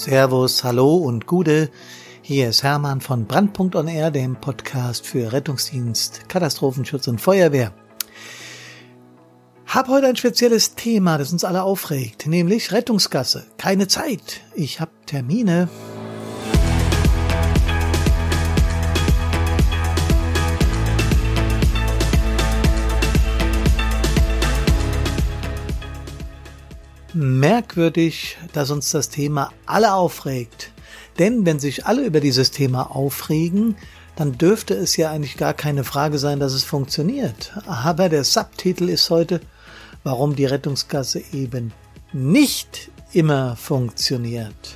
Servus, hallo und Gude. Hier ist Hermann von Brandpunkt on Air, dem Podcast für Rettungsdienst, Katastrophenschutz und Feuerwehr. Hab heute ein spezielles Thema, das uns alle aufregt, nämlich Rettungsgasse. Keine Zeit. Ich hab Termine. Merkwürdig, dass uns das Thema alle aufregt. Denn wenn sich alle über dieses Thema aufregen, dann dürfte es ja eigentlich gar keine Frage sein, dass es funktioniert. Aber der Subtitel ist heute, warum die Rettungsgasse eben nicht immer funktioniert.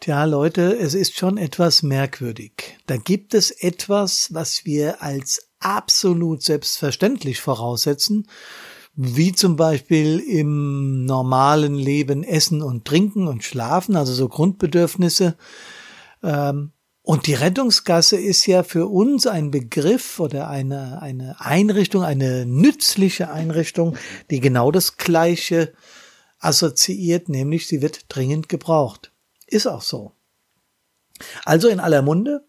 Tja, Leute, es ist schon etwas merkwürdig. Da gibt es etwas, was wir als absolut selbstverständlich voraussetzen, wie zum Beispiel im normalen Leben Essen und Trinken und Schlafen, also so Grundbedürfnisse. Ähm, und die Rettungsgasse ist ja für uns ein Begriff oder eine, eine Einrichtung, eine nützliche Einrichtung, die genau das Gleiche assoziiert, nämlich sie wird dringend gebraucht. Ist auch so. Also in aller Munde.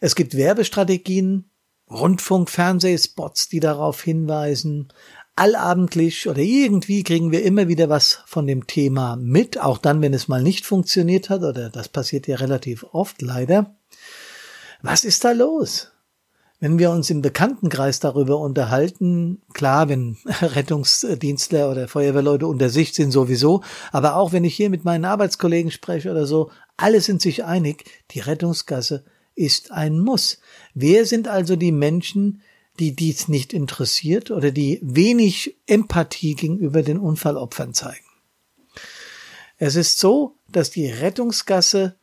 Es gibt Werbestrategien, Rundfunk, Fernsehspots, die darauf hinweisen. Allabendlich oder irgendwie kriegen wir immer wieder was von dem Thema mit, auch dann, wenn es mal nicht funktioniert hat, oder das passiert ja relativ oft leider. Was ist da los? Wenn wir uns im Bekanntenkreis darüber unterhalten, klar, wenn Rettungsdienstler oder Feuerwehrleute unter sich sind sowieso, aber auch wenn ich hier mit meinen Arbeitskollegen spreche oder so, alle sind sich einig, die Rettungsgasse ist ein Muss. Wer sind also die Menschen, die dies nicht interessiert oder die wenig Empathie gegenüber den Unfallopfern zeigen? Es ist so, dass die Rettungsgasse,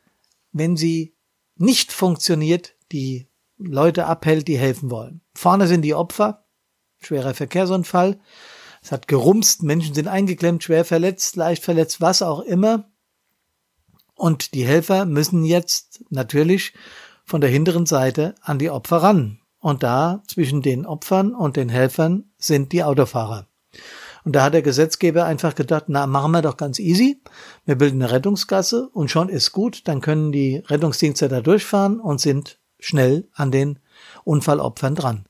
wenn sie nicht funktioniert, die Leute abhält, die helfen wollen. Vorne sind die Opfer, schwerer Verkehrsunfall, es hat gerumst, Menschen sind eingeklemmt, schwer verletzt, leicht verletzt, was auch immer. Und die Helfer müssen jetzt natürlich von der hinteren Seite an die Opfer ran. Und da zwischen den Opfern und den Helfern sind die Autofahrer. Und da hat der Gesetzgeber einfach gedacht, na, machen wir doch ganz easy. Wir bilden eine Rettungsgasse und schon ist gut. Dann können die Rettungsdienste da durchfahren und sind schnell an den Unfallopfern dran.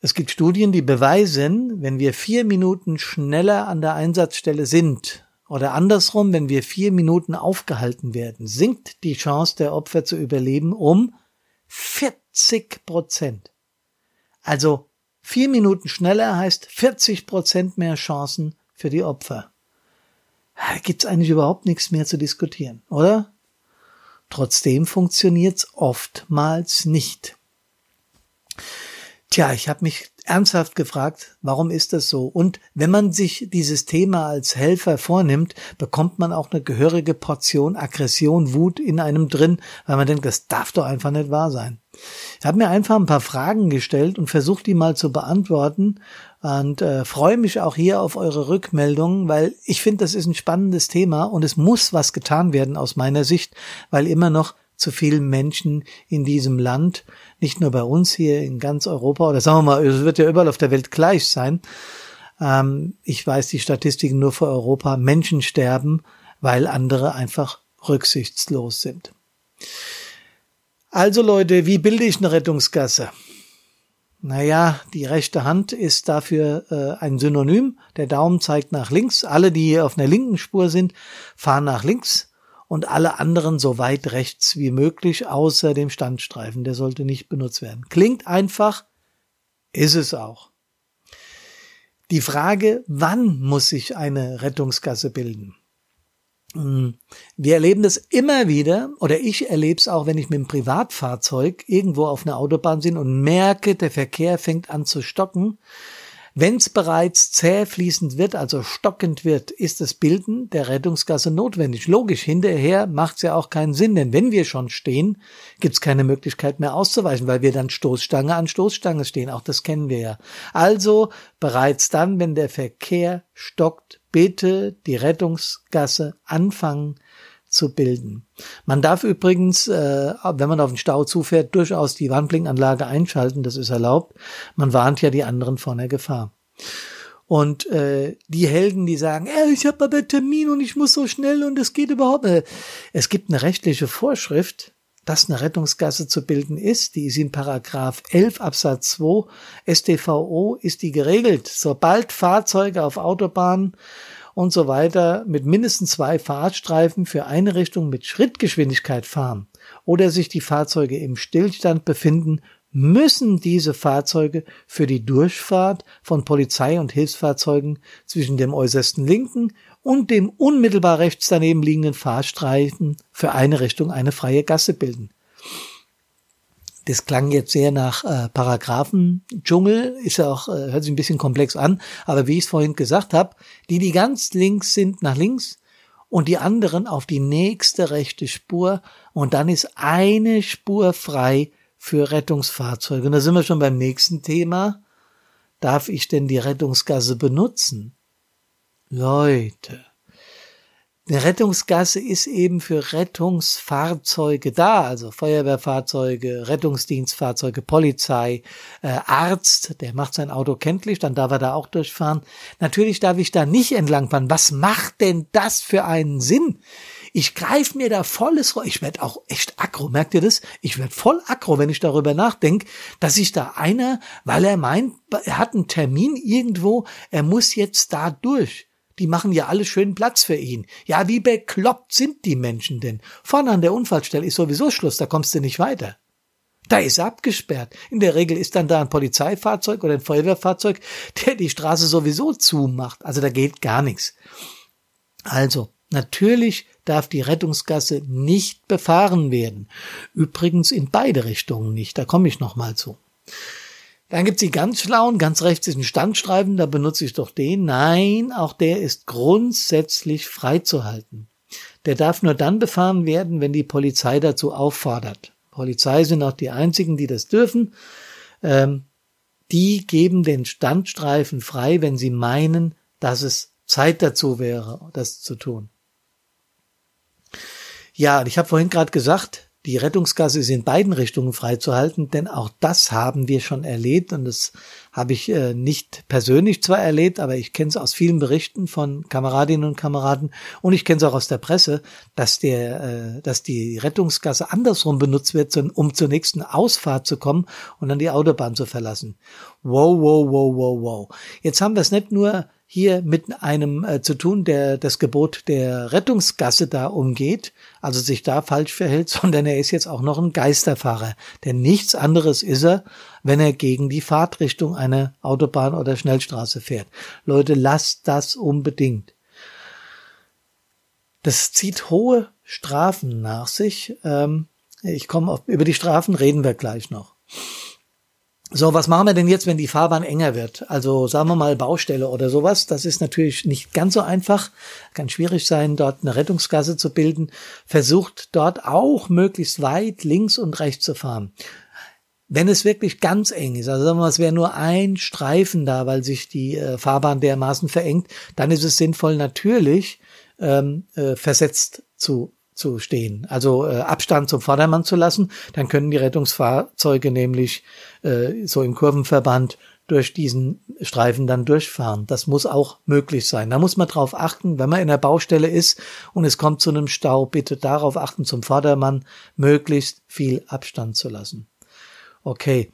Es gibt Studien, die beweisen, wenn wir vier Minuten schneller an der Einsatzstelle sind oder andersrum, wenn wir vier Minuten aufgehalten werden, sinkt die Chance der Opfer zu überleben um 40 Prozent. Also vier Minuten schneller heißt 40 Prozent mehr Chancen für die Opfer. Da gibt's eigentlich überhaupt nichts mehr zu diskutieren, oder? Trotzdem funktioniert's oftmals nicht. Tja, ich habe mich ernsthaft gefragt, warum ist das so? Und wenn man sich dieses Thema als Helfer vornimmt, bekommt man auch eine gehörige Portion Aggression, Wut in einem drin, weil man denkt, das darf doch einfach nicht wahr sein. Ich habe mir einfach ein paar Fragen gestellt und versucht, die mal zu beantworten und äh, freue mich auch hier auf eure Rückmeldungen, weil ich finde, das ist ein spannendes Thema und es muss was getan werden aus meiner Sicht, weil immer noch zu vielen Menschen in diesem Land, nicht nur bei uns hier in ganz Europa oder sagen wir mal, es wird ja überall auf der Welt gleich sein. Ähm, ich weiß die Statistiken nur für Europa. Menschen sterben, weil andere einfach rücksichtslos sind. Also Leute, wie bilde ich eine Rettungsgasse? Naja, die rechte Hand ist dafür äh, ein Synonym. Der Daumen zeigt nach links. Alle, die auf einer linken Spur sind, fahren nach links und alle anderen so weit rechts wie möglich, außer dem Standstreifen. Der sollte nicht benutzt werden. Klingt einfach, ist es auch. Die Frage, wann muss sich eine Rettungsgasse bilden? Hm, wir erleben das immer wieder, oder ich erlebe es auch, wenn ich mit dem Privatfahrzeug irgendwo auf einer Autobahn bin und merke, der Verkehr fängt an zu stocken, wenn es bereits zäh fließend wird, also stockend wird, ist das Bilden der Rettungsgasse notwendig. Logisch, hinterher macht es ja auch keinen Sinn, denn wenn wir schon stehen, gibt es keine Möglichkeit mehr auszuweichen, weil wir dann Stoßstange an Stoßstange stehen. Auch das kennen wir ja. Also bereits dann, wenn der Verkehr stockt, bitte die Rettungsgasse anfangen zu bilden. Man darf übrigens, äh, wenn man auf den Stau zufährt, durchaus die Warnblinkanlage einschalten, das ist erlaubt. Man warnt ja die anderen vor einer Gefahr. Und äh, die Helden, die sagen, äh, ich habe aber Termin und ich muss so schnell und es geht überhaupt nicht. Es gibt eine rechtliche Vorschrift, dass eine Rettungsgasse zu bilden ist. Die ist in Paragraph 11 Absatz 2 StVO ist die geregelt. Sobald Fahrzeuge auf Autobahnen und so weiter mit mindestens zwei Fahrstreifen für eine Richtung mit Schrittgeschwindigkeit fahren oder sich die Fahrzeuge im Stillstand befinden, müssen diese Fahrzeuge für die Durchfahrt von Polizei und Hilfsfahrzeugen zwischen dem äußersten linken und dem unmittelbar rechts daneben liegenden Fahrstreifen für eine Richtung eine freie Gasse bilden. Das klang jetzt sehr nach äh, Paragraphendschungel, ist ja auch, äh, hört sich ein bisschen komplex an, aber wie ich es vorhin gesagt habe, die, die ganz links sind, nach links und die anderen auf die nächste rechte Spur und dann ist eine Spur frei für Rettungsfahrzeuge. Und da sind wir schon beim nächsten Thema. Darf ich denn die Rettungsgasse benutzen? Leute, eine Rettungsgasse ist eben für Rettungsfahrzeuge da, also Feuerwehrfahrzeuge, Rettungsdienstfahrzeuge, Polizei, äh, Arzt, der macht sein Auto kenntlich, dann darf er da auch durchfahren. Natürlich darf ich da nicht entlangfahren. Was macht denn das für einen Sinn? Ich greife mir da volles Rohr. Ich werde auch echt aggro, merkt ihr das? Ich werde voll aggro, wenn ich darüber nachdenke, dass sich da einer, weil er meint, er hat einen Termin irgendwo, er muss jetzt da durch. Die machen ja alle schön Platz für ihn. Ja, wie bekloppt sind die Menschen denn? Vorne an der Unfallstelle ist sowieso Schluss, da kommst du nicht weiter. Da ist abgesperrt. In der Regel ist dann da ein Polizeifahrzeug oder ein Feuerwehrfahrzeug, der die Straße sowieso zumacht. Also da geht gar nichts. Also, natürlich darf die Rettungsgasse nicht befahren werden. Übrigens in beide Richtungen nicht. Da komme ich noch mal zu. Dann gibt's die ganz schlauen, ganz rechts ein Standstreifen, da benutze ich doch den. Nein, auch der ist grundsätzlich freizuhalten. Der darf nur dann befahren werden, wenn die Polizei dazu auffordert. Polizei sind auch die einzigen, die das dürfen. Ähm, die geben den Standstreifen frei, wenn sie meinen, dass es Zeit dazu wäre, das zu tun. Ja, ich habe vorhin gerade gesagt, die Rettungsgasse ist in beiden Richtungen freizuhalten, denn auch das haben wir schon erlebt und das habe ich äh, nicht persönlich zwar erlebt, aber ich kenne es aus vielen Berichten von Kameradinnen und Kameraden und ich kenne es auch aus der Presse, dass der, äh, dass die Rettungsgasse andersrum benutzt wird, um zur nächsten Ausfahrt zu kommen und dann die Autobahn zu verlassen. Wow, wow, wow, wow, wow. Jetzt haben wir es nicht nur hier mit einem äh, zu tun, der das Gebot der Rettungsgasse da umgeht, also sich da falsch verhält, sondern er ist jetzt auch noch ein Geisterfahrer. Denn nichts anderes ist er, wenn er gegen die Fahrtrichtung einer Autobahn oder Schnellstraße fährt. Leute, lasst das unbedingt. Das zieht hohe Strafen nach sich. Ähm, ich komme auf, über die Strafen reden wir gleich noch. So, was machen wir denn jetzt, wenn die Fahrbahn enger wird? Also sagen wir mal Baustelle oder sowas. Das ist natürlich nicht ganz so einfach. Kann schwierig sein, dort eine Rettungsgasse zu bilden. Versucht dort auch möglichst weit links und rechts zu fahren. Wenn es wirklich ganz eng ist, also sagen wir mal, es wäre nur ein Streifen da, weil sich die äh, Fahrbahn dermaßen verengt, dann ist es sinnvoll, natürlich ähm, äh, versetzt zu zu stehen, also äh, Abstand zum Vordermann zu lassen, dann können die Rettungsfahrzeuge nämlich äh, so im Kurvenverband durch diesen Streifen dann durchfahren. Das muss auch möglich sein. Da muss man darauf achten, wenn man in der Baustelle ist und es kommt zu einem Stau, bitte darauf achten, zum Vordermann möglichst viel Abstand zu lassen. Okay.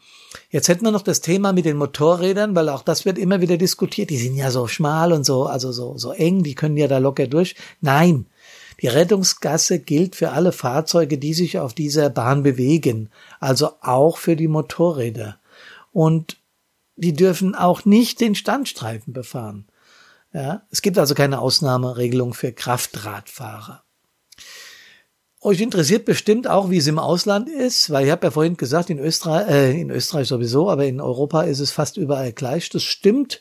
Jetzt hätten wir noch das Thema mit den Motorrädern, weil auch das wird immer wieder diskutiert. Die sind ja so schmal und so, also so, so eng, die können ja da locker durch. Nein, die Rettungsgasse gilt für alle Fahrzeuge, die sich auf dieser Bahn bewegen, also auch für die Motorräder. Und die dürfen auch nicht den Standstreifen befahren. Ja, es gibt also keine Ausnahmeregelung für Kraftradfahrer. Euch interessiert bestimmt auch, wie es im Ausland ist, weil ich habe ja vorhin gesagt, in Österreich, äh, in Österreich sowieso, aber in Europa ist es fast überall gleich. Das stimmt.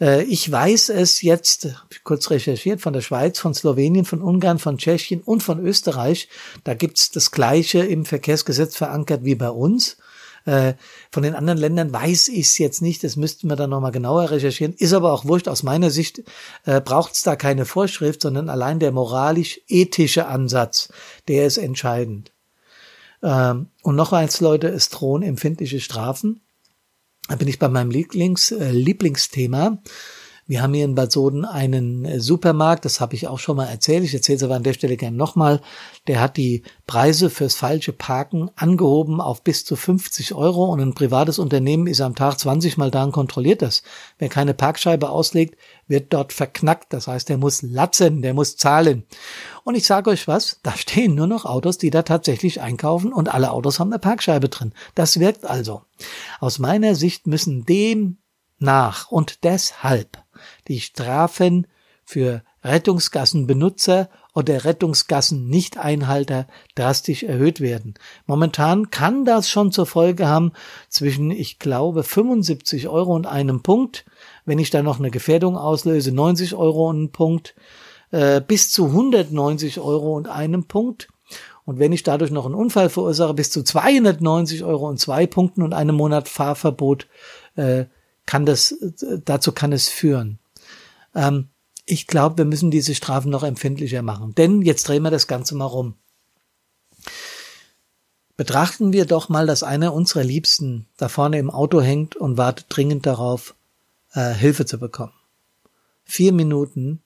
Äh, ich weiß es jetzt, kurz recherchiert, von der Schweiz, von Slowenien, von Ungarn, von Tschechien und von Österreich. Da gibt's das Gleiche im Verkehrsgesetz verankert wie bei uns. Äh, von den anderen Ländern weiß ich es jetzt nicht, das müssten wir dann nochmal genauer recherchieren. Ist aber auch wurscht, aus meiner Sicht äh, braucht es da keine Vorschrift, sondern allein der moralisch-ethische Ansatz, der ist entscheidend. Ähm, und noch eins, Leute, es drohen empfindliche Strafen da bin ich bei meinem Lieblings, äh, Lieblingsthema. Wir haben hier in Bad Soden einen äh, Supermarkt, das habe ich auch schon mal erzählt, ich erzähle es aber an der Stelle gerne nochmal, der hat die Preise fürs falsche Parken angehoben auf bis zu 50 Euro und ein privates Unternehmen ist am Tag 20 Mal da und kontrolliert das. Wer keine Parkscheibe auslegt, wird dort verknackt, das heißt, der muss latzen, der muss zahlen. Und ich sage euch was, da stehen nur noch Autos, die da tatsächlich einkaufen und alle Autos haben eine Parkscheibe drin. Das wirkt also. Aus meiner Sicht müssen dem nach und deshalb die Strafen für Rettungsgassenbenutzer oder Rettungsgassen-Nichteinhalter drastisch erhöht werden. Momentan kann das schon zur Folge haben zwischen, ich glaube, 75 Euro und einem Punkt, wenn ich da noch eine Gefährdung auslöse, 90 Euro und einen Punkt, äh, bis zu 190 Euro und einem Punkt. Und wenn ich dadurch noch einen Unfall verursache, bis zu 290 Euro und zwei Punkten und einem Monat Fahrverbot, äh, kann das, dazu kann es führen. Ähm, ich glaube, wir müssen diese Strafen noch empfindlicher machen. Denn jetzt drehen wir das Ganze mal rum. Betrachten wir doch mal, dass einer unserer Liebsten da vorne im Auto hängt und wartet dringend darauf, äh, Hilfe zu bekommen. Vier Minuten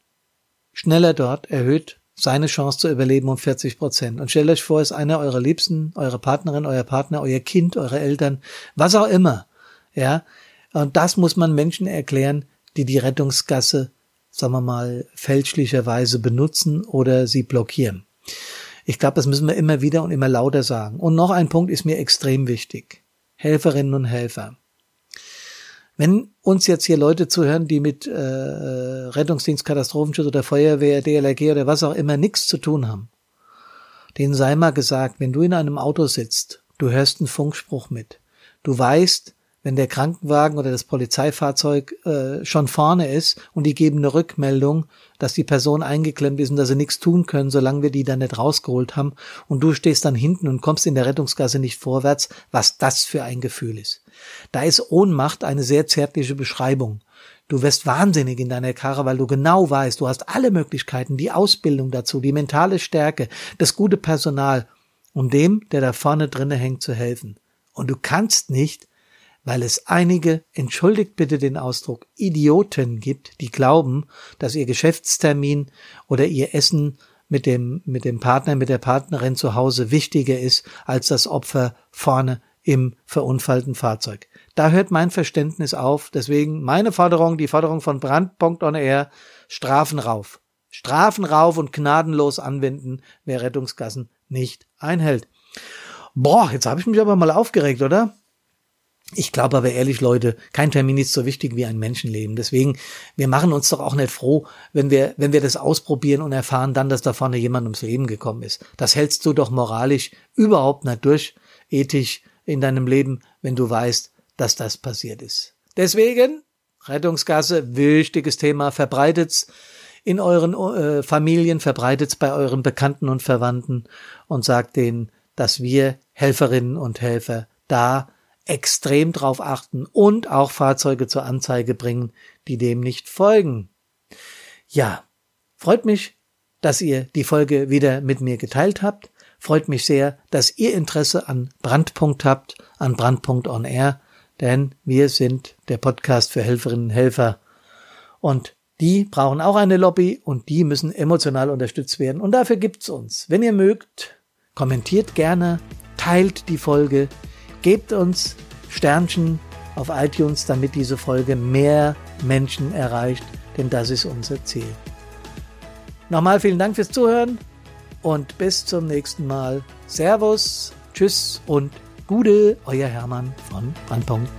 schneller dort erhöht seine Chance zu überleben um 40 Prozent. Und stellt euch vor, ist einer eurer Liebsten, eure Partnerin, euer Partner, euer Kind, eure Eltern, was auch immer. Ja, und das muss man Menschen erklären, die die Rettungsgasse, sagen wir mal, fälschlicherweise benutzen oder sie blockieren. Ich glaube, das müssen wir immer wieder und immer lauter sagen. Und noch ein Punkt ist mir extrem wichtig. Helferinnen und Helfer. Wenn uns jetzt hier Leute zuhören, die mit äh, Rettungsdienst, Katastrophenschutz oder Feuerwehr, DLRG oder was auch immer nichts zu tun haben, denen sei mal gesagt, wenn du in einem Auto sitzt, du hörst einen Funkspruch mit, du weißt, wenn der Krankenwagen oder das Polizeifahrzeug äh, schon vorne ist und die geben eine Rückmeldung, dass die Person eingeklemmt ist und dass sie nichts tun können, solange wir die dann nicht rausgeholt haben und du stehst dann hinten und kommst in der Rettungsgasse nicht vorwärts, was das für ein Gefühl ist. Da ist Ohnmacht eine sehr zärtliche Beschreibung. Du wirst wahnsinnig in deiner Karre, weil du genau weißt, du hast alle Möglichkeiten, die Ausbildung dazu, die mentale Stärke, das gute Personal, um dem, der da vorne drinne hängt, zu helfen. Und du kannst nicht weil es einige, entschuldigt bitte den Ausdruck, Idioten gibt, die glauben, dass ihr Geschäftstermin oder ihr Essen mit dem, mit dem Partner, mit der Partnerin zu Hause wichtiger ist als das Opfer vorne im verunfallten Fahrzeug. Da hört mein Verständnis auf. Deswegen meine Forderung, die Forderung von Brandpunkt Air, Strafen rauf. Strafen rauf und gnadenlos anwenden, wer Rettungsgassen nicht einhält. Boah, jetzt habe ich mich aber mal aufgeregt, oder? Ich glaube aber ehrlich, Leute, kein Termin ist so wichtig wie ein Menschenleben. Deswegen, wir machen uns doch auch nicht froh, wenn wir, wenn wir das ausprobieren und erfahren dann, dass da vorne jemand ums Leben gekommen ist. Das hältst du doch moralisch überhaupt nicht durch, ethisch in deinem Leben, wenn du weißt, dass das passiert ist. Deswegen, Rettungsgasse, wichtiges Thema, verbreitet's in euren äh, Familien, verbreitet's bei euren Bekannten und Verwandten und sagt denen, dass wir Helferinnen und Helfer da extrem drauf achten und auch Fahrzeuge zur Anzeige bringen, die dem nicht folgen. Ja, freut mich, dass ihr die Folge wieder mit mir geteilt habt. Freut mich sehr, dass ihr Interesse an Brandpunkt habt, an Brandpunkt on Air, denn wir sind der Podcast für Helferinnen und Helfer. Und die brauchen auch eine Lobby und die müssen emotional unterstützt werden. Und dafür gibt's uns. Wenn ihr mögt, kommentiert gerne, teilt die Folge, Gebt uns Sternchen auf iTunes, damit diese Folge mehr Menschen erreicht, denn das ist unser Ziel. Nochmal vielen Dank fürs Zuhören und bis zum nächsten Mal. Servus, tschüss und Gude, euer Hermann von Brandpunkt.